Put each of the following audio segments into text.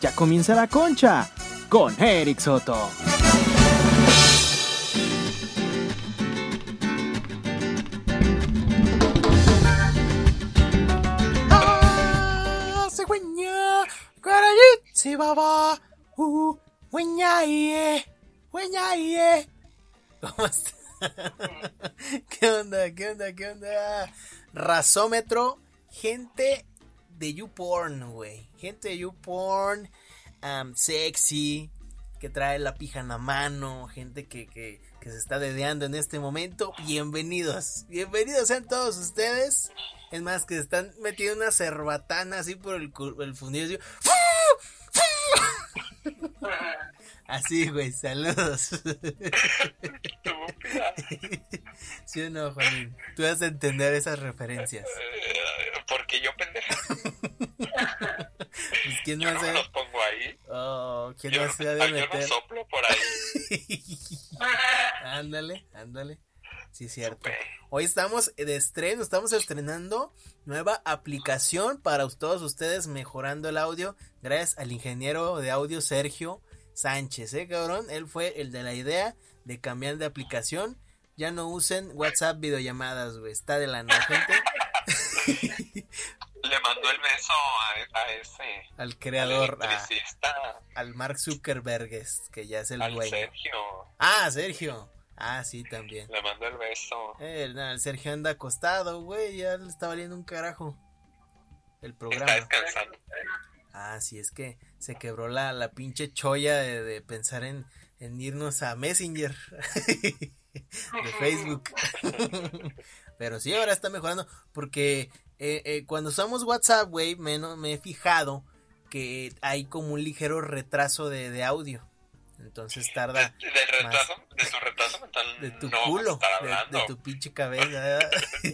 Ya comienza la concha con Eric Soto. ¿Cómo está? ¿Qué onda? ¿Qué onda? ¿Qué onda? Razómetro, gente de YouPorn, güey. Gente de YouPorn, um, sexy, que trae la pija en la mano, gente que, que, que se está dedeando en este momento. Bienvenidos, bienvenidos sean todos ustedes. Es más, que están metiendo una cerbatana así por el, el fundillo. Así, así güey, saludos. ¿Sí o no, Juanín? Tú vas a entender esas referencias. Eh, Porque yo pendeja. Pues, ¿Quién Yo no no hace? me los pongo ahí. Oh, ¿quién Yo, no se ha no- de yo no meter? soplo por ahí. ándale, ándale. Sí, es cierto. Hoy estamos de estreno, estamos estrenando nueva aplicación para todos ustedes mejorando el audio. Gracias al ingeniero de audio Sergio Sánchez, ¿eh, cabrón? Él fue el de la idea de cambiar de aplicación. Ya no usen WhatsApp videollamadas, güey. Está de la no, gente. Le mandó el beso a, a ese. Al al creador, a- electricista, al Mark Zuckerberg, que ya es el al dueño. Sergio. Ah, Sergio. Ah, sí, también. Le mandó el beso. Eh, no, el Sergio anda acostado, güey, ya le está valiendo un carajo el Está programa. descansando. Ah, sí, es que se quebró la, la pinche cholla de, de pensar en, en irnos a Messenger de Facebook. Pero sí, ahora está mejorando porque eh, eh, cuando usamos WhatsApp, güey, me, me he fijado que hay como un ligero retraso de, de audio. Entonces tarda De- del retraso, de su retraso mental. de tu no culo, de, tu pinche cabeza.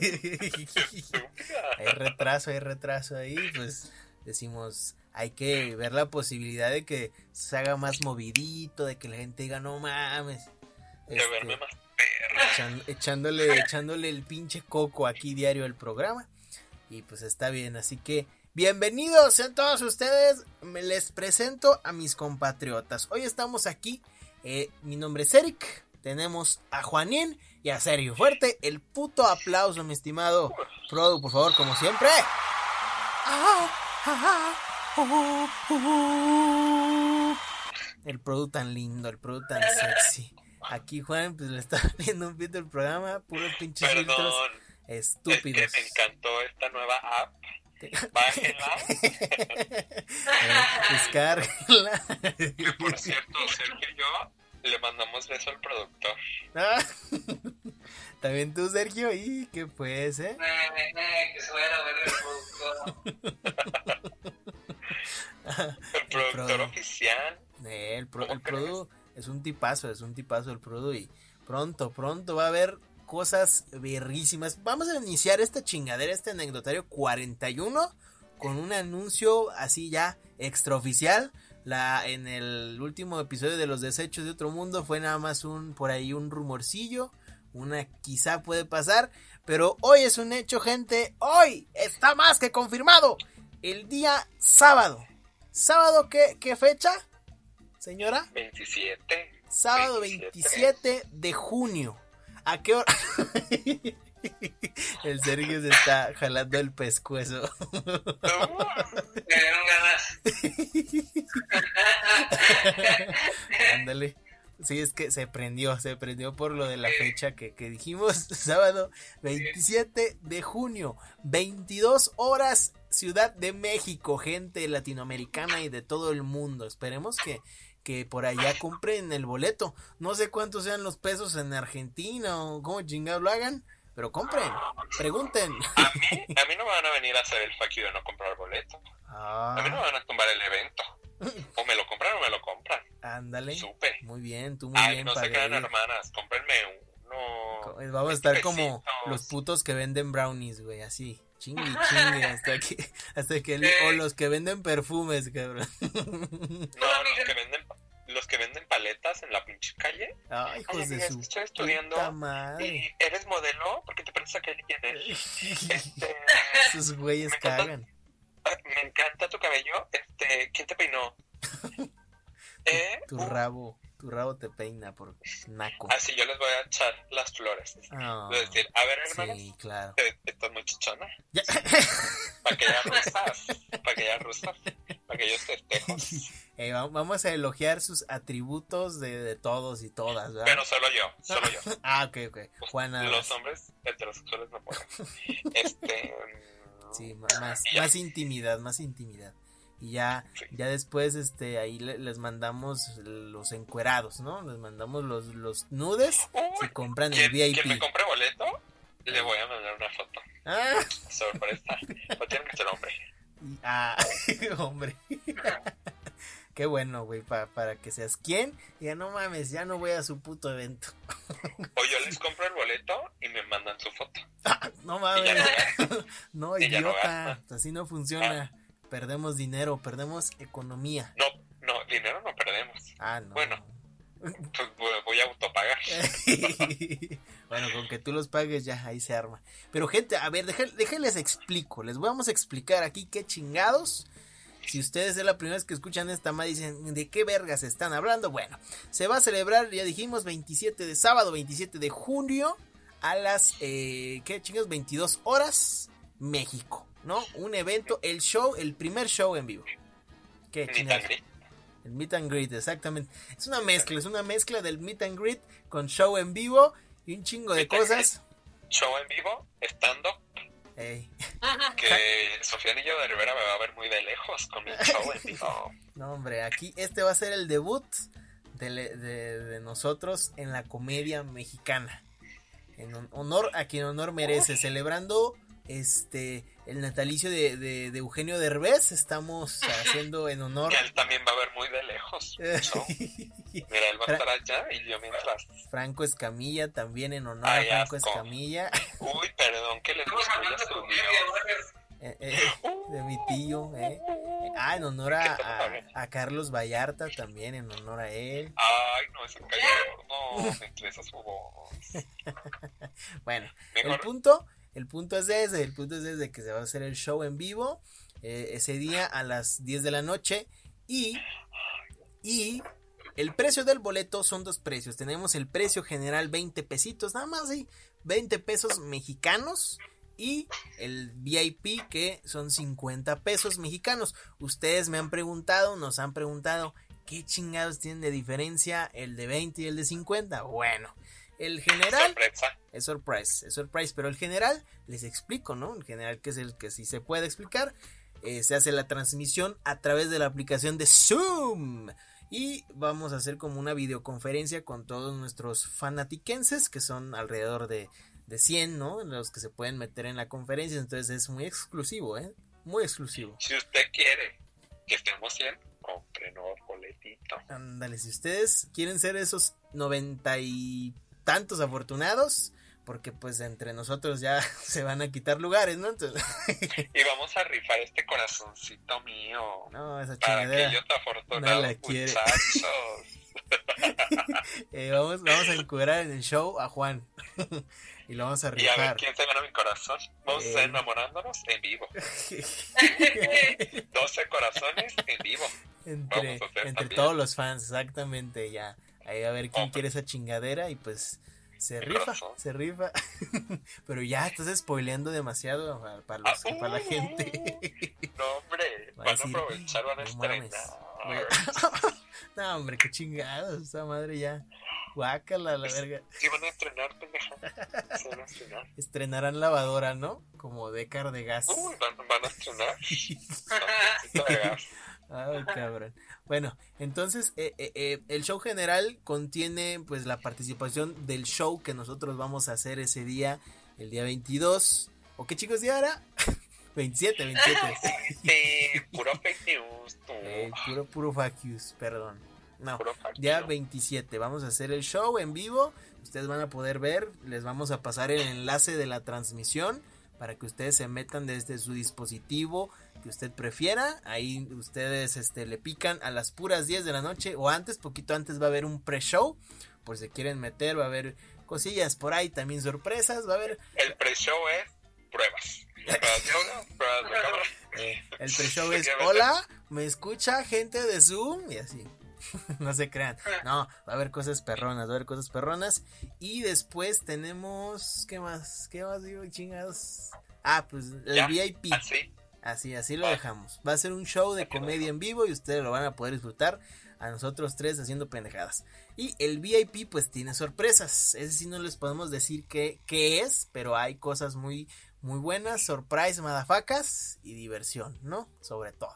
Hay retraso, hay retraso ahí, pues decimos, hay que ver la posibilidad de que se haga más movidito, de que la gente diga, no mames. De este, verme más perro. echan- echándole, echándole el pinche coco aquí diario al programa. Y pues está bien, así que bienvenidos sean todos ustedes. Me les presento a mis compatriotas. Hoy estamos aquí. eh, mi nombre es Eric. Tenemos a Juanín y a Sergio. Fuerte el puto aplauso, mi estimado Produ, por favor, como siempre. El Produ tan lindo, el Produ tan sexy. Aquí Juan, pues le está viendo un pito el programa, puros pinches filtros Perdón. Es que estúpidos. me encantó esta nueva app. Bájenla. Eh, Descárguenla. Que por cierto, Sergio y yo le mandamos beso al productor. Ah, También tú, Sergio, y qué pues, eh. que se vaya a ver el productor. El productor produ- oficial. Eh, El, pro, ¿Cómo el Produ es un tipazo, es un tipazo el Produ y pronto, pronto va a haber cosas verrísimas. Vamos a iniciar esta chingadera, este anecdotario 41 con un anuncio así ya extraoficial. La, en el último episodio de los desechos de otro mundo fue nada más un por ahí un rumorcillo. Una quizá puede pasar. Pero hoy es un hecho, gente. Hoy está más que confirmado. El día sábado. ¿Sábado qué, qué fecha? Señora. 27. Sábado 27 de junio. ¿A qué hora? El Sergio se está jalando el pescuezo. Me dieron ganas. Ándale. Sí, es que se prendió, se prendió por lo de la fecha que, que dijimos. Sábado 27 de junio, 22 horas, Ciudad de México, gente latinoamericana y de todo el mundo. Esperemos que, que por allá compren el boleto. No sé cuántos sean los pesos en Argentina o cómo chingado lo hagan, pero compren, pregunten. A mí, a mí no me van a venir a hacer el fuck you de no comprar boleto. A mí no me Ah, van a tumbar el evento. O me lo compran o me lo compran. ándale. Supe. Muy bien, tú muy Ay, bien no se crean, hermanas. Cómprenme uno. Vamos a estar como los putos que venden brownies, güey, así. Chingue, chingue, hasta que, hasta que, el- o los que venden perfumes, cabrón. No, los que venden, los que venden paletas en la pinche calle. Ay, hijos de su estoy estudiando. ¿Y eres modelo? ¿Por qué te a Kylie Jenner? Este, Esos güeyes cagan. Ah, me encanta tu cabello. Este, ¿quién te peinó? ¿Eh? Tu rabo, tu rabo te peina por naco. Así yo les voy a echar las flores. Ah, Voy a decir, a ver, hermanos, sí, claro. estás muy chichona. Para que ya rusas. Para que ya rusas. Para que yo festejos. Eh, va- vamos a elogiar sus atributos de, de todos y todas, ¿verdad? Bueno, solo yo. Solo yo. Ah, ok, ok. Juan nada Los hombres heterosexuales no pueden. Este. Sí, más, más intimidad, más intimidad. Y ya, Sí. ya después, este, ahí le- les mandamos los encuerados, ¿no? Les mandamos los, los nudes si compran el VIP. quien me compre boleto, le voy a mandar una foto. Ah, Sorpresa. O tiene que ser hombre. ah, hombre. Qué bueno, güey, pa- para que seas quien. Ya no mames, ya no voy a su puto evento. O yo les compro el boleto y me mandan su foto. No Y mames. no. No, Y no idiota. gastan. Así no funciona. Perdemos dinero, perdemos economía. No, no, dinero no perdemos. Ah, no. Bueno. Pues voy a autopagar. bueno, con que tú los pagues ya, ahí se arma. Pero gente, a ver, déjenles déjenles explico. Les vamos a explicar aquí qué chingados. Si ustedes es la primera vez que escuchan esta madre dicen, ¿de qué vergas están hablando? Bueno, se va a celebrar, ya dijimos, 27 de sábado, 27 de junio, a las, eh, ¿qué chingados? 22 horas, México, ¿no? Un evento, el show, el primer show en vivo. ¿Qué chingados? El meet and greet, exactamente. Es una mezcla, es una mezcla del meet and greet con show en vivo y un chingo de cosas. Show en vivo, estando, Ey, que Sofía Niño de Rivera me va a ver muy de lejos con mi show en vivo. no, hombre, aquí este va a ser el debut de, de- de nosotros en la comedia mexicana. En hon- honor a quien honor merece, celebrando este el natalicio de, de- de Eugenio Derbez. Estamos haciendo en honor. Que él también va a ver muy de lejos. Mira, él va a estar allá y yo mientras. Franco Escamilla también en honor Ay, a Franco asco. Escamilla. Uy, perdón que. ¿no? Eh, eh, de mi tío, eh. Ah, en honor a, a- a Carlos Vallarta también, en honor a él. Ay, no, ese cayó. No, me interesa su voz. Bueno, el punto, el punto es ese, el punto es ese que se va a hacer el show en vivo eh, ese día a las 10 de la noche y y el precio del boleto son dos precios. Tenemos el precio general 20 pesitos, nada más sí, 20 pesos mexicanos y el VIP que son 50 pesos mexicanos. Ustedes me han preguntado, nos han preguntado, ¿qué chingados tienen de diferencia el de 20 y el de 50? Bueno, el general Sorpresa. es surprise, es surprise, pero el general, les explico, ¿no? El general que es el que sí se puede explicar, eh, se hace la transmisión a través de la aplicación de Zoom. Y vamos a hacer como una videoconferencia con todos nuestros fanatiquenses, que son alrededor de, de 100, ¿no? Los que se pueden meter en la conferencia, entonces es muy exclusivo, ¿eh? Muy exclusivo. Si usted quiere que estemos 100, comprenos boletito. Ándale, si ustedes quieren ser esos noventa y tantos afortunados, porque pues entre nosotros ya se van a quitar lugares, ¿no? Entonces, Y vamos a rifar este corazoncito mío. no, esa chingadera. no la quiere. muchachos. Eh, vamos, vamos a encuadrar en el show a Juan. y lo vamos a Y a ver rifar. quién se gana mi corazón. Vamos a Eh. estar enamorándonos en vivo. 12 corazones en vivo. entre entre todos los fans, exactamente, ya. Ahí a ver quién quiere esa chingadera y pues se rifa, corazón. se rifa. Pero ya estás spoileando demasiado para, los- Ah, para la gente. No, hombre. A Van a decir, aprovechar, van a "No mames, estrenar. no, hombre, qué chingados, esa madre ya. Guácala, la verga. Sí, van a estrenar, pendeja. Sí, van a estrenar. Estrenarán lavadora, ¿no? Como Decar de gas. Uy, van, van a estrenar. De gas. Ay, cabrón. Bueno, entonces eh, eh, eh, el show general contiene pues la participación del show que nosotros vamos a hacer ese día, el día 22. ¿O qué chicos día era? 27, 27. Sí, puro fake news, tú. Eh, puro, puro yous, perdón. No, Puro news. 27. Vamos a hacer el show en vivo. Ustedes van a poder ver. Les vamos a pasar el enlace de la transmisión para que ustedes se metan desde su dispositivo que usted prefiera. Ahí ustedes este, le pican a las puras 10 de la noche o antes, poquito antes va a haber un pre-show. Por si quieren meter, va a haber cosillas por ahí, también sorpresas. Va a haber El pre-show es pruebas. Eh, el pre-show es. Hola, ¿me escucha gente de Zoom? Y así. no se crean. No, va a haber cosas perronas, va a haber cosas perronas. Y después tenemos. ¿Qué más? ¿Qué más digo, chingados? Ah, pues el Ya, VIP. Así. Así, así lo dejamos. Va a ser un show de comedia en vivo y ustedes lo van a poder disfrutar a nosotros tres haciendo pendejadas. Y el VIP pues tiene sorpresas. Ese sí no les podemos decir qué, qué es, pero hay cosas muy, muy buenas, surprise, madafacas y diversión, ¿no? Sobre todo.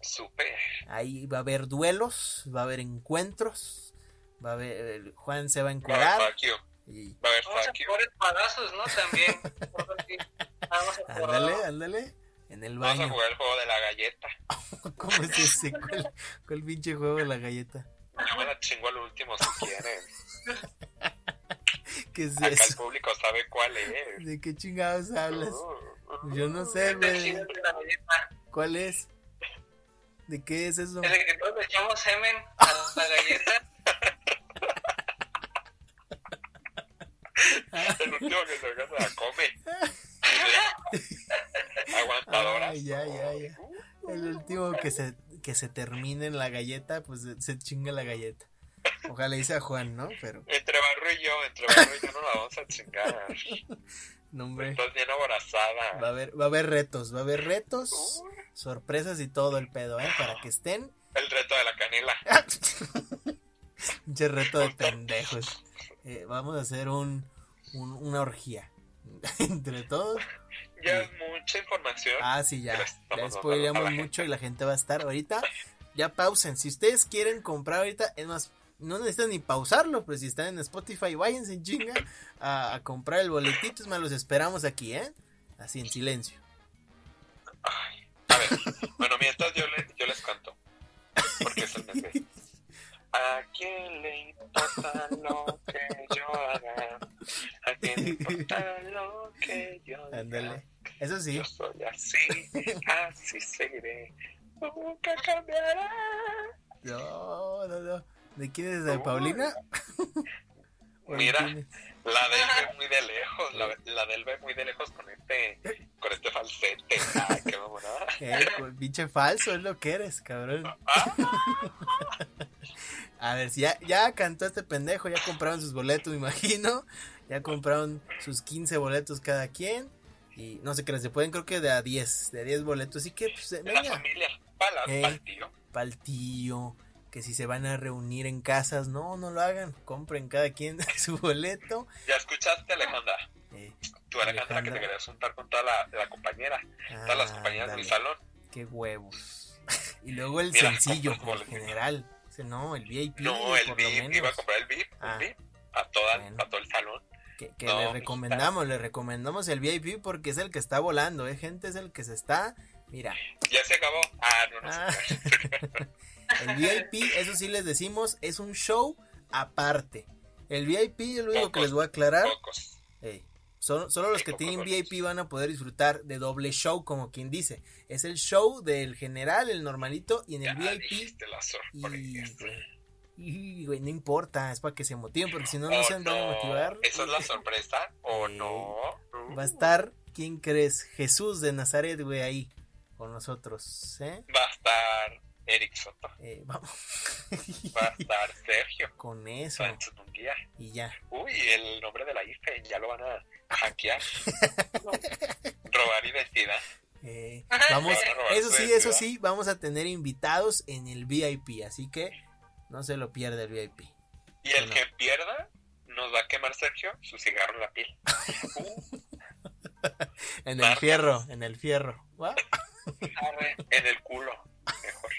Súper. Ahí va a haber duelos, va a haber encuentros, va a haber, Juan se va a Va a haber encuadrar y Va a haber Vamos a espadazos, ¿no? También. Ándale, ándale, en el Vamos a baño. jugar el juego de la galleta. ¿Cómo es ese? ¿Cuál, cuál pinche juego de la galleta? Yo me la chingo al último si quieren. ¿Qué es Acá el eso? público sabe cuál es. ¿De qué chingados hablas? Uh, Yo no sé, güey. ¿Cuál es? ¿De qué es eso? Es de que todos le echamos semen a la galleta. El último que se se la come. Ay, ya, ya, ya. El último que se, que se termine en la galleta, pues se chinga la galleta. Ojalá dice a Juan, ¿no? Pero, Entre Barro y yo, entre Barro y yo no la vamos a chingar. no, hombre. Estás bien aborazada. Va a haber, va a haber retos, va a haber retos, sorpresas y todo el pedo, ¿eh? Para que estén. El reto de la canela. Pinche reto de pendejos. Eh, vamos a hacer un, un- una orgía. Entre todos. Ya es mucha información. Ah, sí, ya. Pero mandando spoileamos mucho y la gente va a estar ahorita. Ya pausen. Si ustedes quieren comprar ahorita, es más, no necesitan ni pausarlo, pues si están en Spotify, váyanse en chinga a, a comprar el boletito. Es más, los esperamos aquí, ¿eh? Así en silencio. Ay, a ver, bueno, mientras yo, le- yo les canto. Porque es el bebé. ¿A quién le importa lo que yo haga? ¿A quién le importa lo que yo diga? Eso sí. Yo soy así, así seguiré. Nunca cambiará. No, no, no. ¿De quién es? ¿De Paulina? ¿O de Mira. La del ve muy de lejos, la, la del ve muy de lejos con este, con este falsete. Ay, qué pues, pinche falso es lo que eres, cabrón. Ah, A ver, si ya, ya cantó este pendejo, ya compraron sus boletos, me imagino. Ya compraron sus 15 boletos cada quien. Y no sé qué se pueden, creo que de a 10, de a 10 boletos. Así que, pues, de la venga, familia, para Eh. el tío. pa'l tío. Que si se van a reunir en casas, no, no lo hagan. Compren cada quien su boleto. ¿Ya escuchaste, Alejandra? Eh, Tú, Alejandra, que Alejandra. te querías juntar con toda la, la compañera, todas las compañeras de mi ándale, salón. Qué huevos. Y luego el Mira, sencillo, el boletos. general. Ese no, el VIP. No, el por lo VIP, menos. iba a comprar el VIP, Ah. el VIP a, toda, Bueno. a todo el salón. Que, que No, le recomendamos, le recomendamos el VIP porque es el que está volando, ¿eh? Gente, es el que se está. Mira, Ya se acabó. Ah, no, no Ah. el VIP, eso sí les decimos, es un show aparte. El VIP, yo lo único que les voy a aclarar, Pocos. ey, solo, solo los que tienen. VIP van a poder disfrutar de doble show, como quien dice. Es el show del general, el normalito, y en el Ya VIP. la Y, güey, y, güey, no importa, es para que se motiven, porque si no, no ¿O se van a motivar. Oh, ¿Eso es la sorpresa o Eh, no? Va a estar, ¿quién crees? Jesús de Nazaret, güey, ahí con nosotros, ¿eh? Va a estar Eric Soto. Eh, vamos. Va a estar Sergio con eso, Sánchez Munguía. y ya. Uy, el nombre de la IFE ya lo van a hackear. Robar identidad. Eh, vamos, eso sí, eso sí, vamos a tener invitados en el VIP, así que no se lo pierda el VIP. Y el que pierda, nos va a quemar Sergio su cigarro en la piel. En el Marcas. fierro, en el fierro. ¿va? En el culo. Mejor.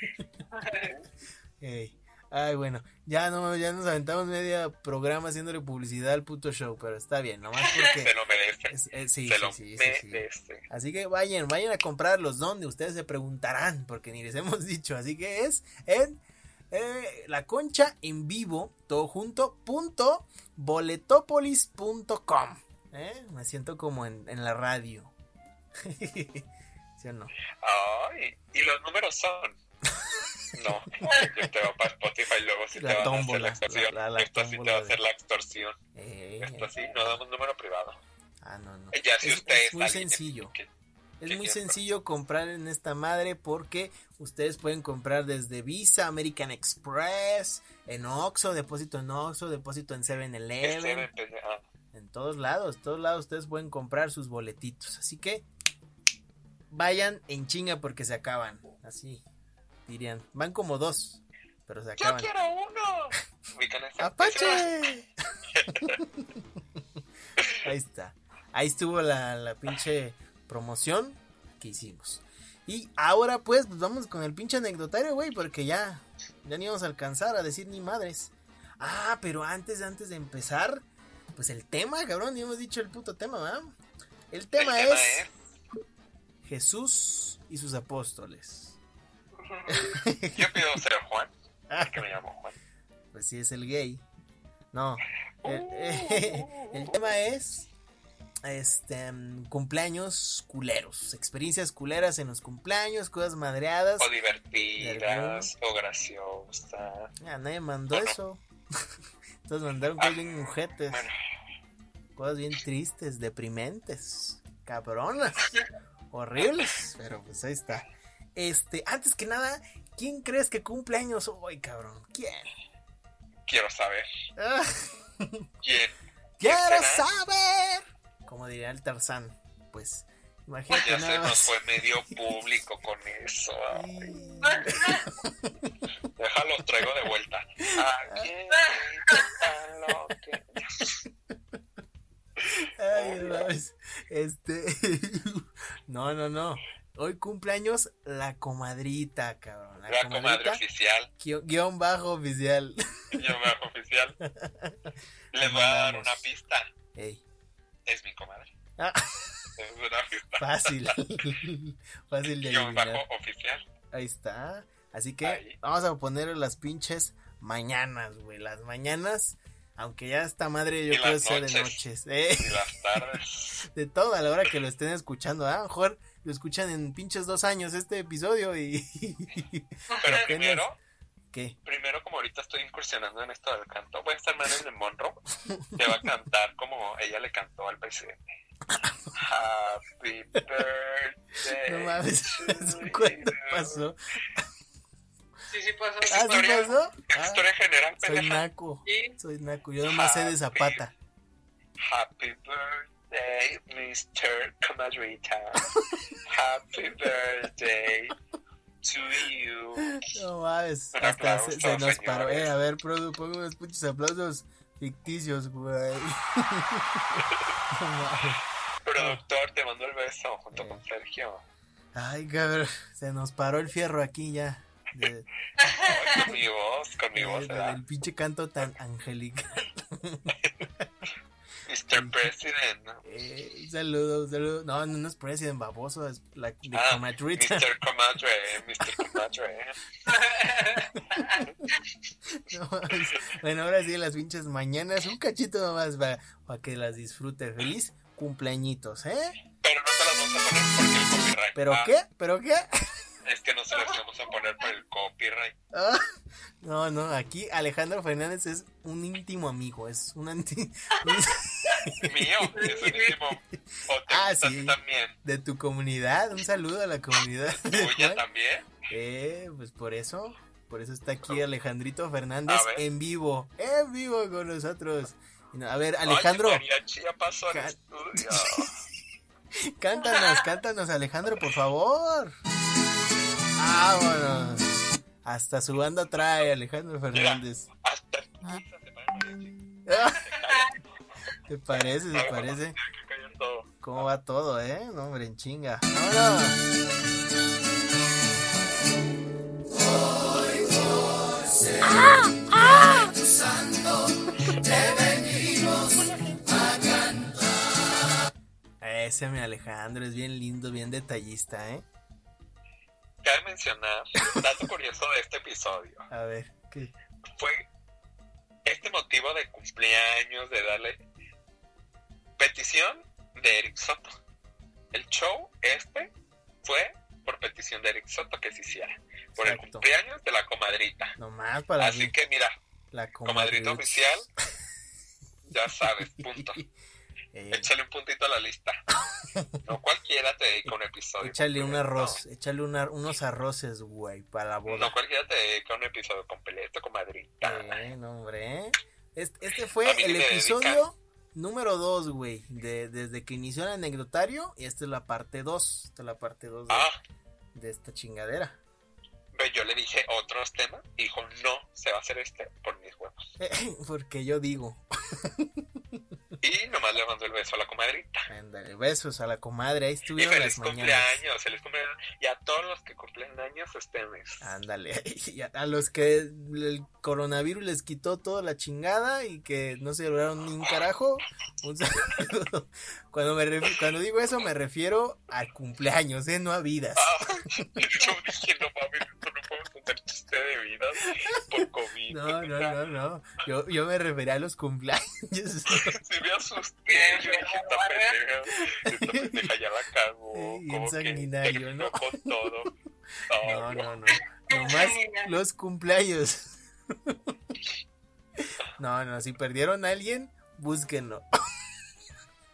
Ay, bueno, ya no, ya nos aventamos media programa haciéndole publicidad al puto show, pero está bien, nomás porque Se lo merece. es- es- sí, Se sí, lo sí, merece. Así que vayan, vayan a comprarlos donde ustedes se preguntarán, porque ni les hemos dicho. Así que es en eh, la concha en vivo, todo junto, punto boletopolis.com. ¿Eh? Me siento como en, en la radio. ¿Sí o no? Ay, y los números son. No, yo te va para Spotify y luego sí La te van a hacer la extorsión. la- la- la Esto sí te va a hacer la extorsión. Eh, Esto sí, eh, no damos número privado. Ah, no, no. Ya si Es- muy sencillo. que- Es muy sencillo comprar en esta madre porque ustedes pueden comprar desde Visa, American Express, en Oxxo, depósito en Oxxo, depósito en Este 7-Eleven. depende- ah, En todos lados, todos lados ustedes pueden comprar sus boletitos. Así que vayan en chinga porque se acaban. Así dirían. Van como dos, pero se ¡Yo acaban. quiero uno! ¡Apache! Ahí está. Ahí estuvo la, la pinche promoción que hicimos. Y ahora pues, pues vamos con el pinche anecdotario, güey, porque ya, ya ni vamos a alcanzar a decir ni madres. Ah, pero antes, antes de empezar, pues el tema, cabrón, ni hemos dicho el puto tema, ¿verdad? El tema, El tema es, Jesús y sus apóstoles. Yo pido ser Juan, que me llamo Juan. Pues sí, es el gay. No. El, el tema es. Este. Cumpleaños culeros. Experiencias culeras en los cumpleaños, cosas madreadas. O divertidas, o graciosas. Ya, nadie mandó eso. Todos mandaron cosas bien mujetes. Bueno, Cosas bien tristes, deprimentes. Cabronas. Horribles. Pero pues ahí está. Este, antes que nada, ¿quién crees que cumple años hoy, cabrón? ¿Quién? quiero saber Ah. quién. ¡Quiero saber! Como diría el Tarzán. Pues, imagínate Ya se nos fue medio público con eso. Déjalo, traigo de vuelta. ¿A quién le gusta lo que- ay. Este. No, no, no. Hoy cumpleaños la comadrita, cabrón. La, La comadre comadrita, oficial, guion, guion bajo oficial. yo bajo oficial. Les voy a dar una pista. Ey. Es mi comadre. Ah, Es una pista. fácil. fácil de Yo bajo oficial. Ahí está. Así que Ahí. vamos a poner las pinches mañanas, güey. Las mañanas. Aunque ya esta madre yo creo sea de noches. ¿eh? Y las tardes. De todo a la hora que lo estén escuchando. ¿ah? A lo mejor lo escuchan en pinches dos años este episodio y... Pero primero, ¿Qué? primero como ahorita estoy incursionando en esto del canto, voy a estar Marilyn Monroe. Te va a cantar como ella le cantó al presidente. Happy birthday. No mames, to ¿eso cuándo you. pasó? Sí, sí pasó. ¿Ah, sí Historia- pasó? Ah, Historia general, soy naco. Soy naco. Yo nomás sé de Zapata. Happy birthday, Mr. Comadrita. Happy birthday to you. No mames. Hasta aplauso, se, se nos paró. Eh, a ver, Produ, pongo unos pinches aplausos ficticios, güey. No mames. Productor, te mando el beso junto con Sergio. Ay, cabrón. Se nos paró el fierro aquí ya. De- Ay, con mi voz, con mi voz, el pinche canto tan angelical. Mr. President. Eh, un saludo, un saludo. No, no, es president baboso, es la de Ah, comadrita. Mr. Comadre, Mr. Comadre. No mames. bueno, ahora sí, las pinches mañanas, un cachito nomás para, para que las disfrute. Feliz cumpleañitos, ¿eh? Pero no te las vamos a poner porque el copyright. ¿Pero Ah, qué? ¿Pero qué? Es que no se las vamos a poner por el copyright. Ah, no, no, aquí Alejandro Fernández es un íntimo amigo, es un anti... Mío, es un íntimo. O te Ah, sí. también. de tu comunidad, un saludo a la comunidad. Tuya también. Eh, pues por eso, por eso está aquí Alejandrito Fernández en vivo, en vivo con nosotros. A ver, Alejandro, Ay, ya pasó al estudio. cántanos, cántanos, Alejandro, por favor. Vámonos. Hasta su banda trae Alejandro Fernández. Hasta. Ah, ¿Te parece? ¿Te parece? ¿Cómo va todo, eh? No, hombre, en chinga. ¡Vámonos! Ese mi Alejandro es bien lindo, bien detallista, ¿eh? Cabe mencionar, dato curioso de este episodio, A ver, ¿qué? fue este motivo de cumpleaños, de darle petición de Eric Soto. El show este fue por petición de Eric Soto que se hiciera, por el cumpleaños de la comadrita. Nomás para Así mí, que mira, la comadrita comadrita. oficial, ya sabes, punto. Eh, Échale un puntito a la lista. No cualquiera te dedica un episodio. échale un arroz, échale una- unos arroces, güey, para la No, boda. cualquiera te dedica un episodio completo, comadrita. Eh, no, hombre. Este, este fue el episodio número 2, güey. De, desde que inició el anecdotario. Y esta es la parte 2. Esta es la parte 2 de, Ah, de esta chingadera. yo le dije otros temas y dijo, no, se va a hacer este por mis huevos. Porque yo digo. Y nomás le mandó el beso a la comadrita. Ándale, besos a la comadre. Ahí Y estuvieron feliz las mañanas. cumpleaños, feliz cumpleaños. Y a todos los que cumplen años este mes. Ándale. Y a, a los que el coronavirus les quitó toda la chingada y que no se lograron ni un carajo. Un saludo. Cuando, me cuando digo eso me refiero a cumpleaños, ¿eh? No a vidas. Ah, yo dije, no mames, esto no podemos chiste de vidas por COVID. No, no, no, no. Yo, yo me refería a los cumpleaños. Sí me asusté, yo dije, esta pendeja, esta pendeja ya la cagó. Eh, bien como que sanguinario, terminó ¿no? con todo. No, no, no. Nomás los cumpleaños. No, no, si perdieron a alguien, búsquenlo.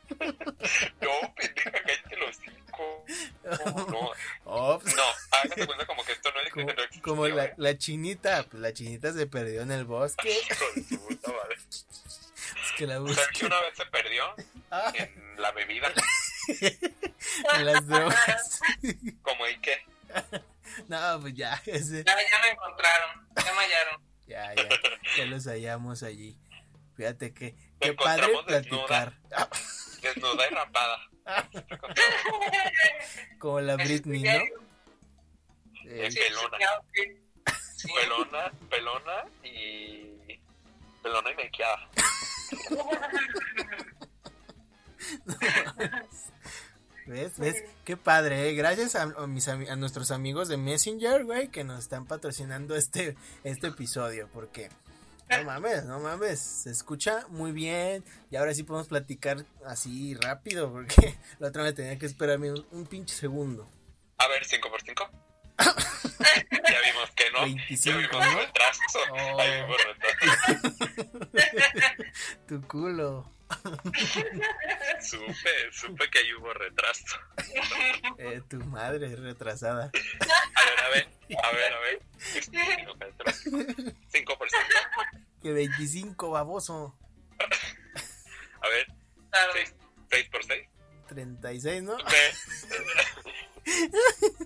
No, pendeja, cállate los cinco. No, no, no, cuenta como que esto no es Como, no como la, la chinita, pues la chinita se perdió en el bosque. Hijo puta madre. Es que la ¿Sabes que una vez se perdió Ah, en la bebida? en las drogas. Como y qué? No, pues ya, ese, Ya, ya lo encontraron, ya me hallaron. ya, ya, ya los hallamos allí. Fíjate que, qué padre desnuda. platicar. Ah, Desnuda y rapada. como la Britney, ¿no? Eh, Sí. pelona. ok. Sí. Pelona, pelona y. Pelona y mequeada. ¿Ves? ¿Ves? Qué padre, ¿eh? Gracias a, a mis, ami- a nuestros amigos de Messenger, güey, que nos están patrocinando este, este episodio, porque... No mames, no mames, se escucha muy bien y ahora sí podemos platicar así rápido, porque la otra vez tenía que esperarme un, un pinche segundo. A ver, 5 por 5 ya vimos que no. 25, ya vimos ¿no? retraso. Oh. Ahí vimos retraso. Tu culo, Supe, supe que ahí hubo retraso. eh, tu madre retrasada. A ver, a ver, a ver, a ver. 5 por 5 Que 25, baboso. A ver, Claro. 6 por 6 36, ¿no?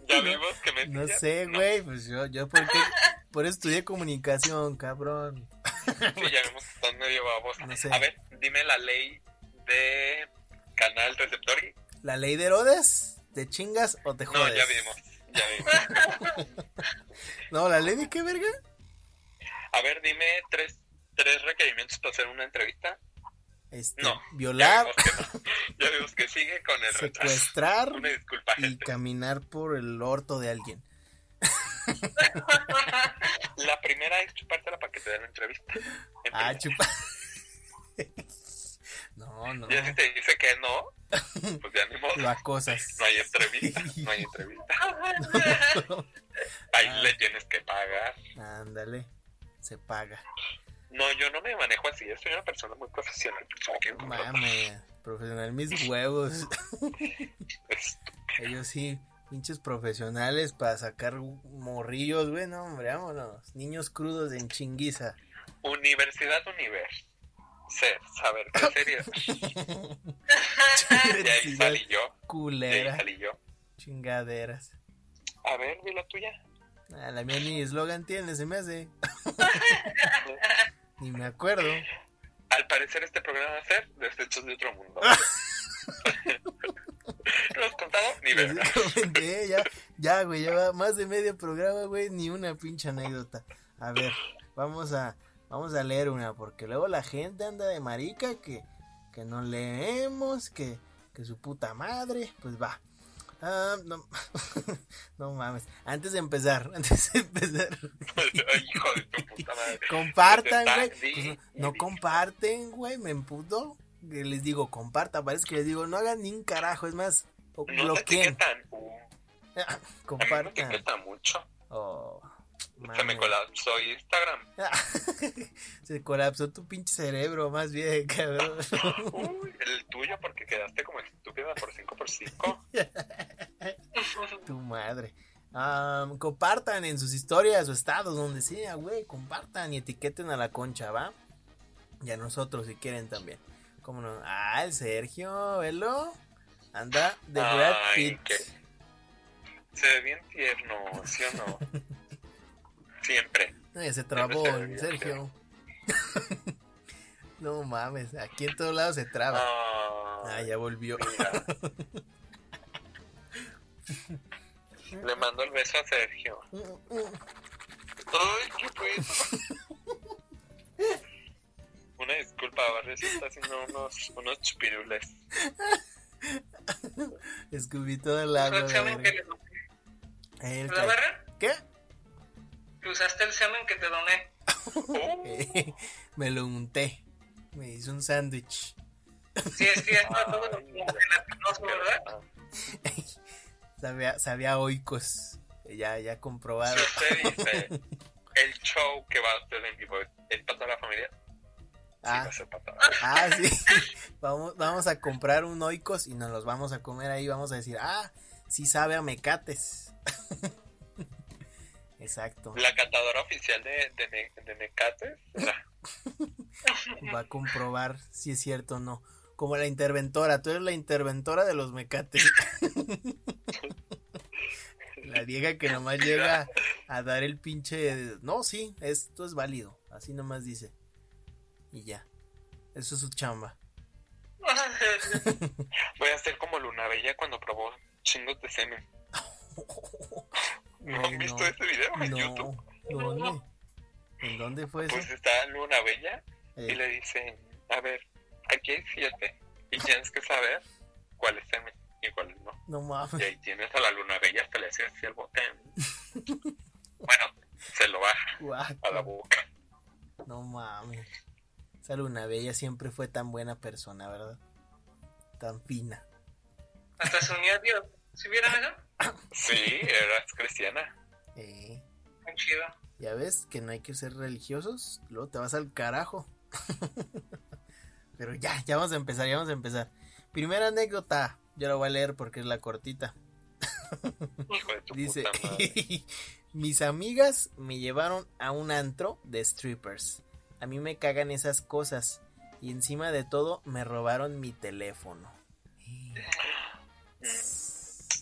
Ya vimos que me No sé, güey, pues yo, yo porque, por eso estudié comunicación, cabrón. Sí, ya vimos que están medio babos. No sé. A ver, dime la ley de canal receptor. ¿La ley de Herodes? ¿Te chingas o te No, jodes? ya vimos. Ya vimos. No, ¿la ley de qué, verga? A ver, dime tres, tres requerimientos para hacer una entrevista. Este, No. violar, Ya vimos que, no. Ya vimos que sigue con el secuestrar Una disculpa, y caminar por el orto de alguien. La primera es chupártela para que te den la entrevista. Ah, Empieza. chupa. No, no. Ya si te dice que no, pues ya ni modo. Lo acosas. No hay entrevista, no hay entrevista. Ahí le tienes que pagar. Ándale, se paga. No, yo no me manejo así, yo soy una persona muy profesional. persona que- Mame, profesional, mis huevos. Ellos sí, pinches profesionales para sacar morrillos, güey, no, hombre, vámonos. Niños crudos en chinguiza. Universidad Univers. Ser, saber qué serio. De ahí salí yo. De ahí culera, salí yo. chingaderas. A ver, di la tuya. Ah, la mía ni eslogan tiene, se me hace. Ni me acuerdo. Al parecer este programa va a ser Desechos de otro mundo. ¿No has contado? Ni verga. Básicamente, ya, ya, güey, lleva más de medio programa, güey, ni una pinche anécdota. A ver, vamos a, vamos a leer una, porque luego la gente anda de marica que, que no leemos, que, que su puta madre, pues va. Ah, no, no mames. Antes de empezar, antes de empezar, Ay, Hijo de tu puta madre. compartan, güey. Pues no, no comparten, güey, me emputo. Les digo, comparta, parece que les digo, no hagan ni un carajo, es más, No te bloqueen. etiquetan. Uh, Compartan. mucho. Oh, Se me colapsó Instagram. Se colapsó tu pinche cerebro, más bien, cabrón. Uy, el tuyo porque quedaste como estúpida por 5x5. tu madre. Ah, compartan en sus historias o estados, donde sea, güey. Compartan y etiqueten a la concha, ¿va? Y a nosotros si quieren también. ¿Cómo no? Ah, el Sergio, velo. Anda de Brad Pitt. que se ve bien tierno, ¿sí o no? Siempre. Ya se trabó Siempre Sergio. no mames, aquí en todos lados se traba. Ah, Ah, ya volvió. Le mando el beso a Sergio. Ay, qué bueno. Una disculpa, Barrio se está haciendo unos, unos chupirules. Escupí todo el ¿Tu agua. que le ¿La barra? ¿Qué? Que usaste el semen que te doné. Me lo unté. Me hizo un sándwich. Sí, es que ya está todo gelatinoso, ¿verdad? Sabía, sabía a oicos. Ya, ya comprobado. Si usted dice el show que va a hacer en vivo es para toda la familia, sí va Ah, a ser para toda. ah, sí. Vamos, vamos a comprar un oicos y nos los vamos a comer ahí. Vamos a decir, ah, sí sabe a mecates. Exacto. La catadora oficial de, de, de Mecates Va a comprobar si es cierto o no. Como la interventora. Tú eres la interventora de los mecates. La vieja que nomás llega a dar el pinche. No, sí, esto es válido. Así nomás dice. Y ya. Eso es su chamba. Voy a ser como Luna Bella cuando probó chingos de semen. ¿No han visto no. ese video en No. YouTube? ¿Dónde? ¿En dónde fue eso? Pues está Luna Bella y Eh, le dicen, a ver, aquí hay siete y tienes que saber cuál es semen y cuál no. no Y mames. ahí tienes a la Luna Bella hasta le hace así el botón. Bueno, se lo baja Guaca. a la boca. No mames. Esa Luna Bella siempre fue tan buena persona, ¿verdad? Tan fina. Hasta se unió a Dios. ¿Sí vieron eso? Sí, eras cristiana. Eh, Muy chido. ya ves que no hay que ser religiosos, luego te vas al carajo. Pero ya, ya vamos a empezar, ya vamos a empezar. Primera anécdota, yo la voy a leer porque es la cortita. Hijo de tu Dice, puta madre. mis amigas me llevaron a un antro de strippers. A mí me cagan esas cosas. Y encima de todo me robaron mi teléfono.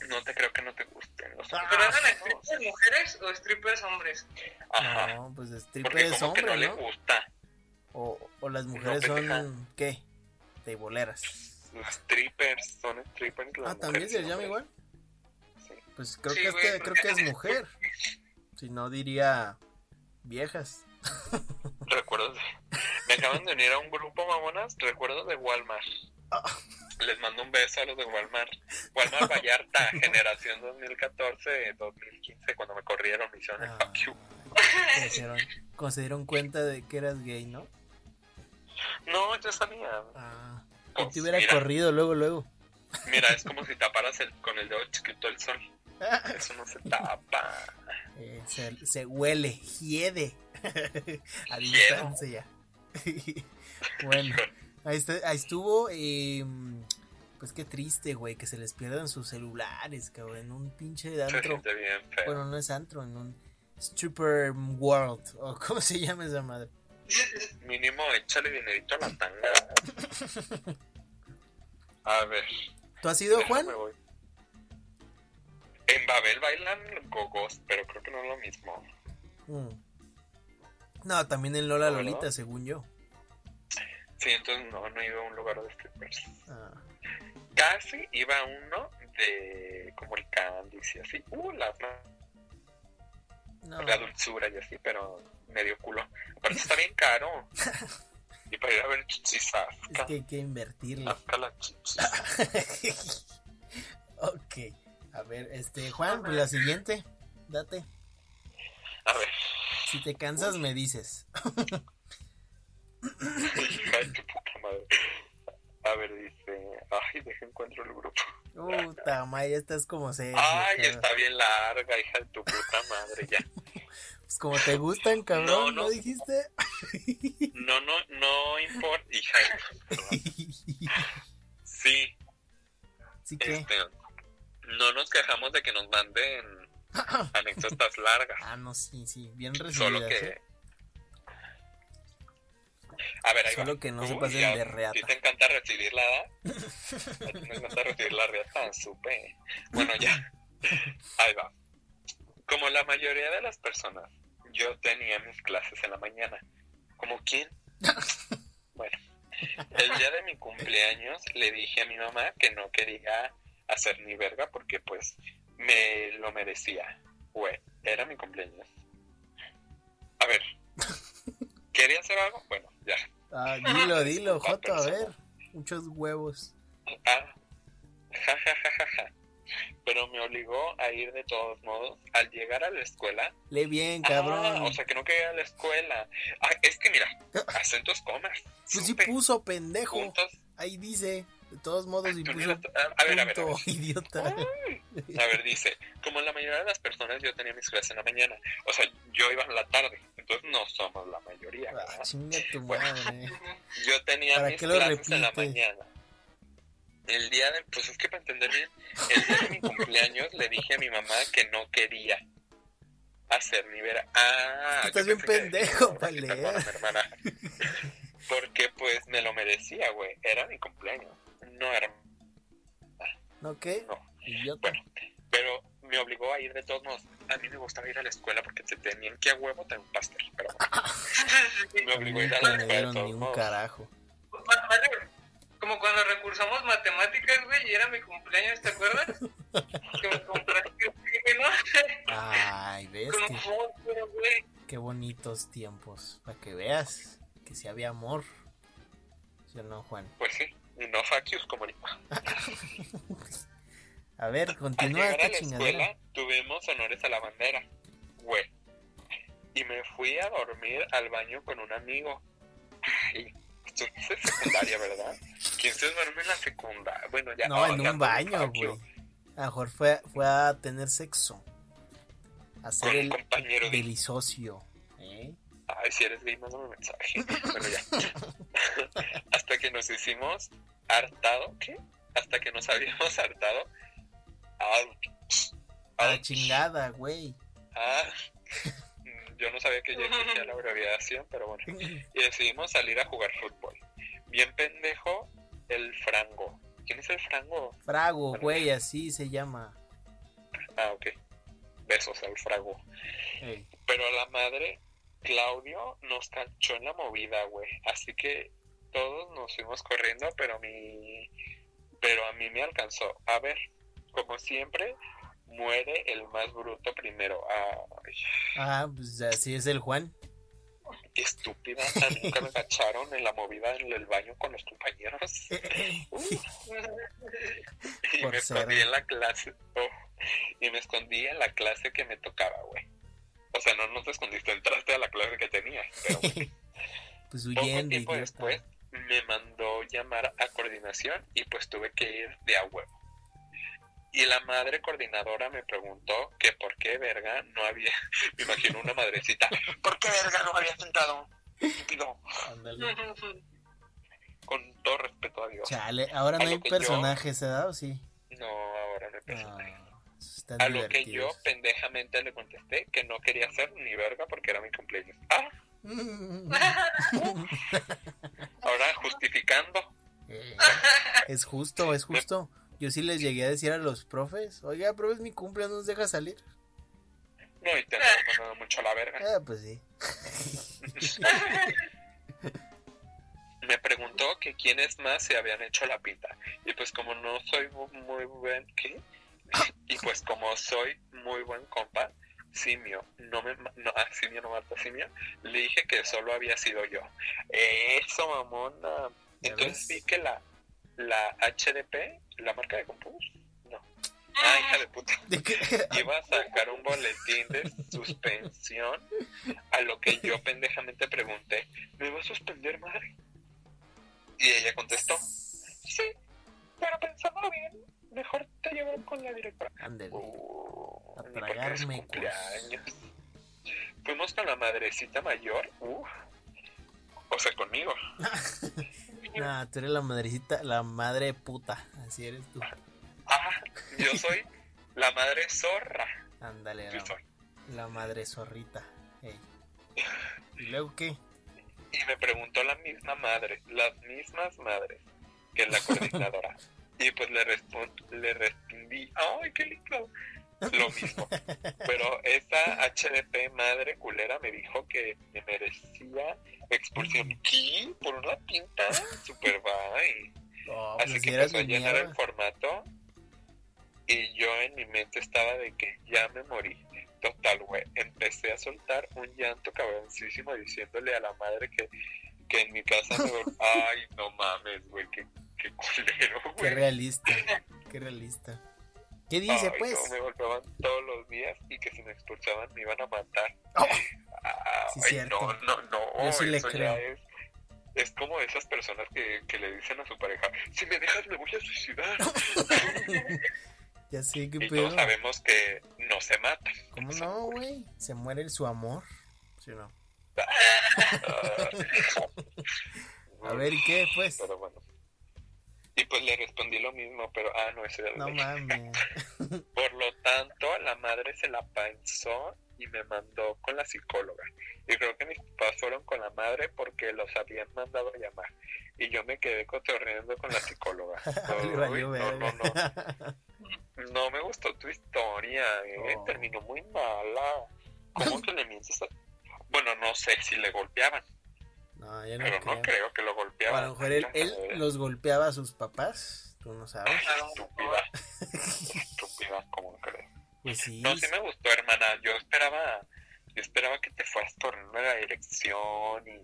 No te creo que no te gusten los Ah. ¿Pero eran strippers mujeres o strippers hombres? Ajá. No, pues Porque stripper es como que hombre, no le ¿no? gusta. O, o las mujeres son, ¿qué? Teiboleras. Los strippers son strippers. las Ah, ¿también se llama igual? Sí. Pues creo Sí, que güey, este, creo que es mujer. Si no diría viejas. Recuerdos de... Me acaban de unir a un grupo, mamonas. Recuerdos de Walmart. Ah. Les mando un beso a los de Walmart. Walmart Vallarta, generación 2014-2015, cuando me corrieron, me hicieron el Ah, fuck you. cuando se dieron cuenta de que eras gay, ¿no? No, yo sabía. Ah, Pues, que te hubiera mira, corrido luego, luego. Mira, es como si taparas el, con el dedo chiquito el sol. Eso no se tapa. Eh, se, se huele, hiede. A distancia. bueno, ahí, está- ahí estuvo. eh, pues qué triste, güey, que se les pierdan sus celulares, cabrón. En un pinche antro. Bueno, no es antro, en un stripper world. O cómo se llama esa madre. Mínimo, échale dinerito a la tanga. A ver. ¿Tú has ido, Juan? voy. En Babel bailan gogos, pero creo que no es lo mismo. Mm. No, también en Lola. Lolita, según yo. Sí, entonces no, no ido a un lugar de strippers. Ah, Casi iba a uno de como el Candice y así. Uh, la, no. la dulzura y así, pero medio culo. Aparte está bien caro. Y para ir a ver chichis, Es que hay que invertirle. Hasta la chichis. ok. A ver, este, Juan, pues la siguiente. Date. A ver. Si te cansas, me dices. Hija de tu puta madre. A ver, dice. Ay, deja encuentro el grupo. Puta, ma, ya estás como se. Ay, está bien larga, hija de tu puta madre, ya. Pues como te gustan, cabrón, No, ¿no, no. dijiste? No, no, no importa. Hija, perdón. Sí, ¿Sí que? este, no nos quejamos de que nos manden anécdotas largas. Ah, no, sí, sí, bien Solo recibidas. ¿eh? A ver, ahí Solo va. que no se pasen ya, de reata. ¿A ti te encanta recibir la ti te encanta recibir la reata? Supe. Bueno, ya. Ahí va. Como la mayoría de las personas, yo tenía mis clases en la mañana. ¿Como quién? Bueno, el día de mi cumpleaños le dije a mi mamá que no quería hacer ni verga porque pues me lo merecía. Güey, era mi cumpleaños. A ver, ¿quería hacer algo? Bueno, ya. Ah, dilo, dilo, Joto, a ver. Muchos huevos. Ah. Pero me obligó a ir de todos modos. Al llegar a la escuela, Lee bien, Ah, cabrón. o sea que no quería ir a la escuela. Ah, es que mira, acentos comas. pues sí puso pendejo. puntos. Ahí dice. De todos modos, y puso a, ver, a ver, a ver. punto, idiota. A ver, dice, como la mayoría de las personas, yo tenía mis clases en la mañana. O sea, yo iba en la tarde. Entonces no somos la mayoría. Ah, tu Bueno. madre. Yo tenía ¿Para mis clases en la mañana. El día de, pues es que para entender bien, el día de mi cumpleaños le dije a mi mamá que no quería hacer ni ver. Ah, Estás bien pendejo perdóname, hermana. Porque pues me lo merecía, güey. Era mi cumpleaños. No era. ¿No qué? No. Bueno, pero me obligó a ir de todos modos. A mí me gustaba ir a la escuela porque te tenían que a huevo tener un pastel. Pero bueno, me A obligó a ir a la escuela de todos ni un modos. carajo. Como cuando recursamos matemáticas, güey, y era mi cumpleaños, ¿te acuerdas? que me compraste un ¿no? Ay, ves Con que, un güey. qué bonitos tiempos. Para que veas que si había amor. ¿Sí o no, Juan? Pues sí, y no facios como ahorita. A ver, Al continúa llegar a esta la chingadera. escuela tuvimos honores a la bandera, güey. Y me fui a dormir al baño con un amigo. Ay, esto es en secundaria, ¿verdad? ¿Quién se duerme en la secundaria? Bueno, ya. No, en hablando un baño, güey. A lo mejor fue, fue a tener sexo. A un el compañero de... delicioso. ¿Eh? Ay, si eres gay, mándame un mensaje. Bueno, ya. Hasta que nos hicimos hartado, ¿qué? Hasta que nos habíamos hartado. Ouch. A la chingada, güey. Ah, yo no sabía que ya existía la abreviación, pero bueno. Y decidimos salir a jugar fútbol. Bien pendejo, el frango. ¿Quién es el frango? Frago, güey, así se llama. Ah, ok. Besos al frago. Pero a la madre, Claudio nos cachó en la movida, güey. Así que todos nos fuimos corriendo, pero mí, pero a mí me alcanzó. A ver, como siempre, muere el más bruto primero. Ay, Ah, pues así es el Juan. qué estúpida. Nunca me cacharon en la movida en el baño con los compañeros. Y Por me ser- escondí en la clase. oh, y me escondí en la clase que me tocaba, güey. O sea, no, no te escondiste, entraste a la clase que tenías. Pero Pues poco huyendo, tiempo idiota. después me mandó llamar a coordinación y pues tuve que ir de a huevo. Y la madre coordinadora me preguntó que por qué verga no había, me imagino una madrecita, ¿por qué verga no había sentado? Ándale. Con todo respeto a Dios. Chale, ahora A no hay que yo- personajes, ¿verdad? ¿O sí? No, ahora me presenté. Ah, están A lo que yo pendejamente le contesté que no quería hacer ni verga porque era mi cumpleaños. Ah, ahora justificando. Eh, es justo, es justo. Yo sí les llegué a decir a los profes, oiga, profe, es mi cumpleaños, ¿nos deja salir? No, y te han mandado mucho a la verga. Ah, pues sí. me preguntó que quiénes más se habían hecho la pinta. Y pues como no soy muy buen... ¿Qué? Y pues como soy muy buen compa, Simio, no me... No, ah, Simio no mata Simio, le dije que solo había sido yo. Eso, mamona. ¿Ya Entonces ves? vi que la, la HDP, la marca de compus, no. Ah, hija de puta. ¿De qué? Iba a sacar un boletín de suspensión, a lo que yo pendejamente pregunté, ¿me va a suspender, madre? Y ella contestó, sí, pero pensándolo bien, mejor te llevo con la directora. Ándale. Uh, A tragarme, cumpleaños. Fuimos con la madrecita mayor, uf, o sea, conmigo. Nah, tú eres la madrecita, la madre puta. Así eres tú. Ah, yo soy la madre zorra. Ándale, la, soy. la madre zorrita. ¿Y luego qué? Y me preguntó la misma madre, las mismas madres que la coordinadora. y pues le, respon- le respondí, ¡ay, qué lindo! Lo mismo. Pero esa HDP madre culera me dijo que me merecía expulsión. ¿Qué? Por una pinta. Super bye. Oh, Así pues que empezó a llenar el formato y yo en mi mente estaba de que ya me morí. Total, güey. Empecé a soltar un llanto cabroncísimo diciéndole a la madre que, que en mi casa me Ay, no mames, güey, qué, qué culero, Qué güey. realista. Qué realista. ¿Qué dice, Ay, pues? no, me golpeaban todos los días y que si me expulsaban me iban a matar. Oh, Ay, Sí, cierto. no, no, no. Yo sí le eso creo. ya es. Es como esas personas que, que le dicen a su pareja, si me dejas me voy a suicidar. ya sé qué Y pedo. todos sabemos que no se matan. ¿Cómo no, güey? Se muere su amor. ¿Sí no? A ver, ¿y qué, pues? Pero bueno. Y pues le respondí lo mismo, pero ah, no, ese era No mames. Por lo tanto, la madre se la pensó y me mandó con la psicóloga. Y creo que mis papás fueron con la madre porque los habían mandado a llamar. Y yo me quedé cotorreando con la psicóloga. Uy, no, no, no. verga. No me gustó tu historia, ¿eh? Oh. terminó muy mala. ¿Cómo que le mientes? Bueno, no sé si le golpeaban, No, yo no pero creo. no creo que lo O golpeaban. a lo mejor él, los golpeaba a sus papás. Tú no sabes. Estúpida. Estúpida, ¿cómo crees? Pues sí. No, sí me gustó, hermana. Yo esperaba, yo esperaba que te fueras tornando la dirección y...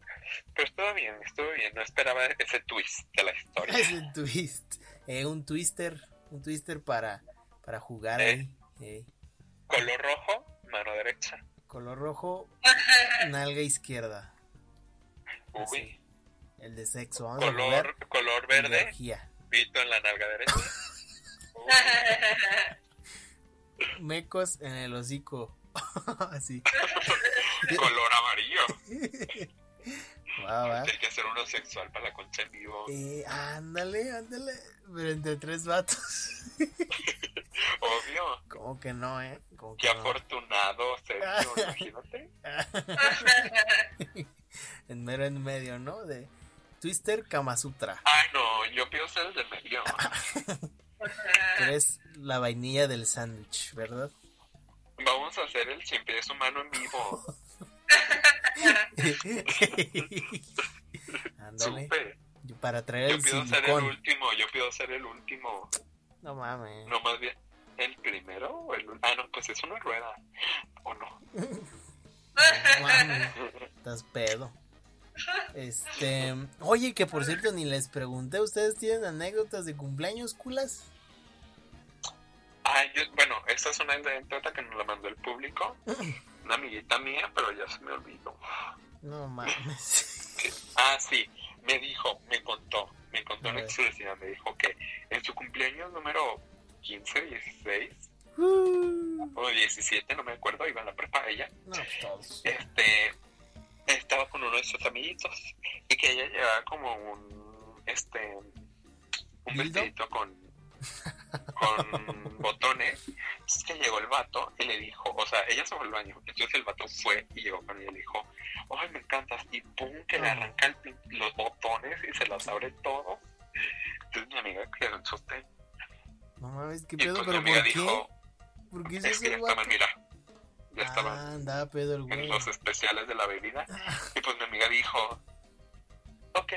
Pero estuvo bien, estuvo bien. No esperaba ese twist de la historia. Ese twist. Eh, un twister. Un twister para, para jugar Eh. ahí. Eh. Color rojo, mano derecha. Color rojo, nalga izquierda. Uy. El de sexo. Vamos a jugar. Color, color verde, biología. pito en la nalga derecha. Mecos en el hocico. Así. color amarillo. Hay que hacer uno sexual para la concha en vivo. Eh, ándale, ándale. Pero entre tres vatos. Obvio. Como que no, ¿eh? Como Qué que no. afortunado, Sergio, imagínate. En mero en medio, ¿no? De Twister Kama Sutra. Ay, no, yo pido ser el de medio. Eres la vainilla del sándwich, ¿verdad? Vamos a hacer el cien pies humano en vivo. Ándale. Para traer Yo el pido ser el último, yo pido ser el último. No mames. No, más bien, ¿el primero o el último? Ah, no, pues es una rueda. ¿O no? No mames. Estás pedo. Este. Oye, que por cierto, ni les pregunté. ¿Ustedes tienen anécdotas de cumpleaños, culas? Ah, yo, bueno, esta es una anécdota que nos la mandó el público. Una amiguita mía, pero ya se me olvidó. No mames. Ah, sí, me dijo, me contó, me contó una exclusiva. Me dijo que en su cumpleaños número 15, 16 Uh, o 17, no me acuerdo, iba a la prepa ella. no, pues todos. este estaba con uno de sus amiguitos y que ella llevaba como un este un vestidito con con botones entonces que llegó el vato y le dijo o sea ella se fue al baño entonces el vato fue y llegó con ella y le dijo ay me encantas y pum que le arranca el los botones y se los abre todo entonces mi amiga quedó en sostén No mames, ¿qué pedo? pues mi ¿Pero amiga por qué? dijo ¿Por qué se es que ya guapo? mira ya estaban Ah, andaba pedo el en los especiales de la bebida. Y pues mi amiga dijo, ok,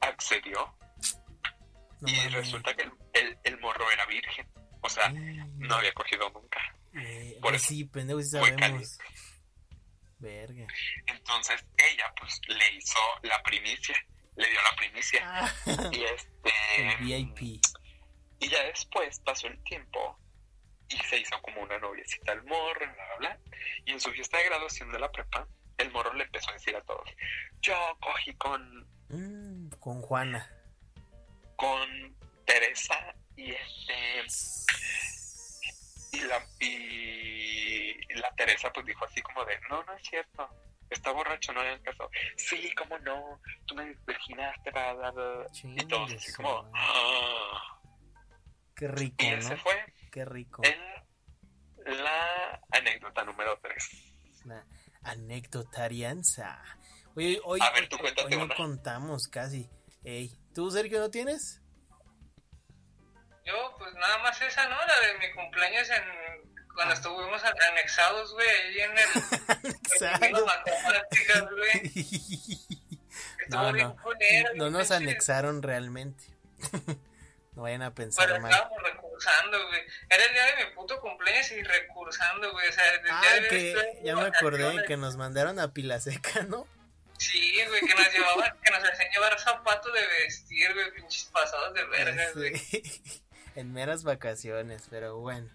accedió. No y mames. resulta que el, el, el morro era virgen. O sea, Mm, no había cogido nunca. eh, por pues eso sí, pendejo, sí sabemos. Verga. Entonces ella pues le hizo la primicia, le dio la primicia. Ah, Y este... el VIP. Y ya después pasó el tiempo y se hizo como una noviecita al morro, bla, bla, bla. Y en su fiesta de graduación de la prepa, el morro le empezó a decir a todos, yo cogí con Mm, con Juana. con Teresa y este y la y la Teresa pues dijo así como de, no, no es cierto, está borracho, no hagan caso. Sí, cómo no, tú me virginaste, bla, bla, bla. Y todos así como, "Ah". Qué rico, Y ese ¿no? fue Qué rico. el, la anécdota número 3. Una anecdotarianza. Oye, hoy, A ver, tú cuéntate hoy no una. contamos casi. Ey, ¿tú, Sergio, no tienes? Yo, pues nada más esa, ¿no? La de mi cumpleaños en. Cuando estuvimos an- anexados, güey, ahí en el. En güey. Estuvo No, bien no. culero, No nos anexaron realmente. no vayan a Pero pensar mal. estábamos recursando, güey. Era el día de mi puto cumpleaños y recursando, güey. O sea, el Ah, día de que esto, ya me acordé que nos mandaron a Pila Seca, ¿no? Sí, güey, que nos llevaban, que nos hacían llevar zapatos de vestir, güey, pinches pasados de vergas, güey. Sí. en meras vacaciones, pero bueno.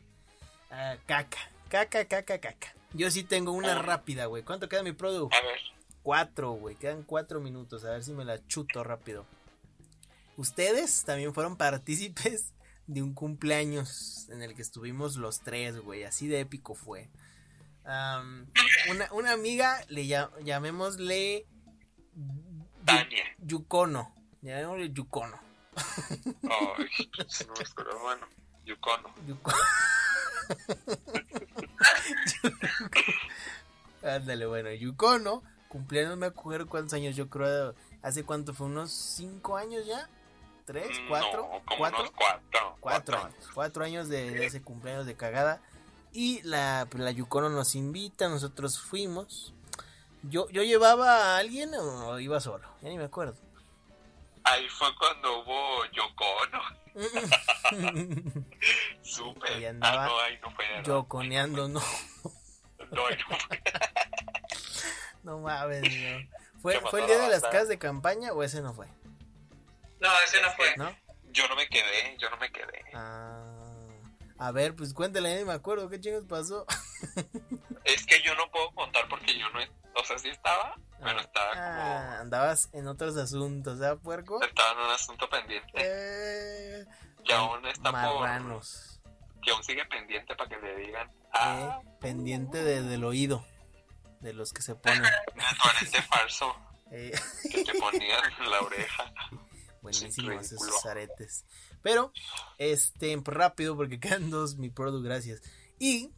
Ah, caca, caca, caca, caca. Yo sí tengo una Ah. rápida, güey. ¿Cuánto queda mi produ? A ver, Cuatro, güey. Quedan cuatro minutos. A ver si me la chuto rápido. Ustedes también fueron partícipes de un cumpleaños en el que estuvimos los tres, güey. Así de épico fue. Una, una amiga, le llam- llamémosle Tania. Yukono. Llamémosle Yukono. Ay, sí, no me acuerdo, bueno, Yukono. Yuko- Ándale, bueno, Yukono, cumpleaños, me acuerdo cuántos años, yo creo, ¿hace cuánto fue? ¿Unos cinco años ya? ¿Tres? ¿Cuatro? No, como ¿Cuatro? unos cuatro. Cuatro años. Cuatro años de, de ese cumpleaños de cagada. Y la, la Yukono nos invita, nosotros fuimos. Yo, yo llevaba a alguien o iba solo, ya ni me acuerdo. Ahí fue cuando hubo Yokono. Súper. Ahí andaba ah, no, ahí no fue. no. Yoconeando, no, No, ahí no fue. no mames, no. ¿Fue, ¿Fue el día de las casas de campaña o ese no fue? No, ese no fue. ¿No? Yo no me quedé, yo no me quedé. Ah, a ver, pues cuéntale, ya ni me acuerdo qué chingos pasó. Es que yo no puedo contar porque yo no. O sea, sí estaba, pero estaba Ah, andabas en otros asuntos, ¿ah, puerco? como. Estaba en un asunto pendiente. Eh, Que aún está por. marranos. Que aún sigue pendiente para que le digan. Eh, Ah, pendiente de- del oído, de los que se ponen. parece falso. Eh, Que te ponían en la oreja. buenísimos ridículo. esos aretes. Pero, este, rápido porque quedan dos, mi produ, gracias. Y,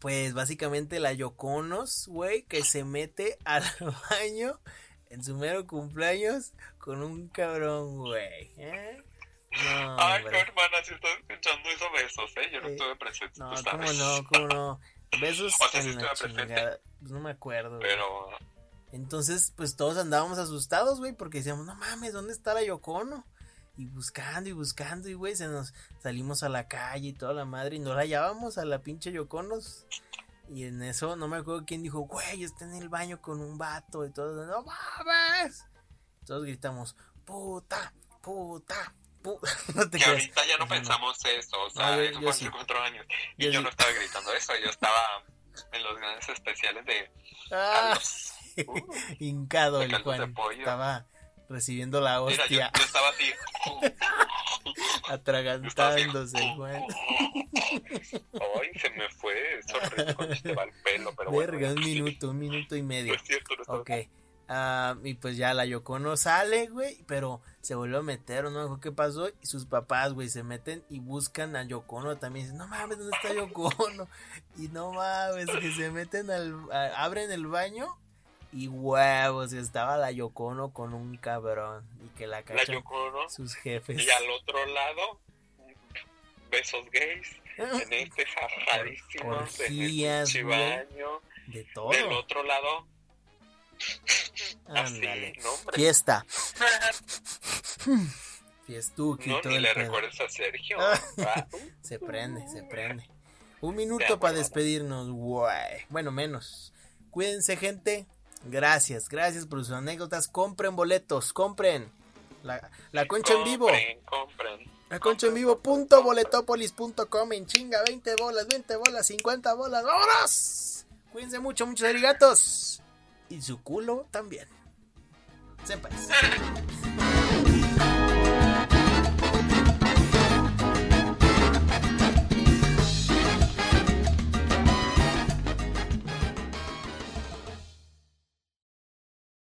pues básicamente la Yoconos, güey, que se mete al baño en su mero cumpleaños con un cabrón, güey. ¿eh? No, Ay, hombre. hermana, si estás escuchando esos besos, ¿eh? Yo no Eh, estuve presente, No, tú cómo sabes. no, cómo no. Besos O sea, sí la presente. Pues no me acuerdo. güey. Entonces, pues todos andábamos asustados, güey, porque decíamos, no mames, ¿dónde está la Yocono? Y buscando y buscando, y güey, se nos salimos a la calle y toda la madre, y no la hallábamos a la pinche Yoconos. Y en eso, no me acuerdo quién dijo, güey, está en el baño con un vato y todo, no mames. Todos gritamos, puta, puta, puta. no te que creas. ahorita ya no pensamos eso, o sea, No, yo- eso fue hace cuatro años. Y Yo yo, sí. no estaba gritando eso, yo estaba en los grandes especiales de Ah, Carlos. Uh, hincado el Juan. Estaba recibiendo la mira, yo, hostia, yo estaba así. atragantándose el Juan. Ay, se me fue. Con este el pelo, pero bueno. Un minuto, un minuto y No medio. es cierto, no Ok. Ah, y pues ya la Yocono sale, güey, pero se vuelve a meter, no qué pasó, y sus papás, güey, se meten y buscan a Yocono también, dicen, no mames, ¿dónde está Yocono? Y no mames, que se meten al, a- abren el baño, y huevos, estaba la Yocono con un cabrón, y que la La cachan Ono. sus jefes. Y al otro lado, besos gays. En este en Orgías, este güey. baño. De Del todo. otro lado, Ándale. no. Fiesta. Fiestuki No, ni le recuerdes a Sergio. Se prende, se prende. Un minuto para despedirnos, güey. Bueno, menos. Cuídense, gente. Gracias, gracias por sus anécdotas. Compren boletos, compren. La, la concha en vivo. compren. La concha en vivo. Punto boletopolis.com en chinga. 20 bolas, 20 bolas, 50 bolas. ¡Vámonos! Cuídense mucho, muchos arigatos. Y su culo también. Sepas.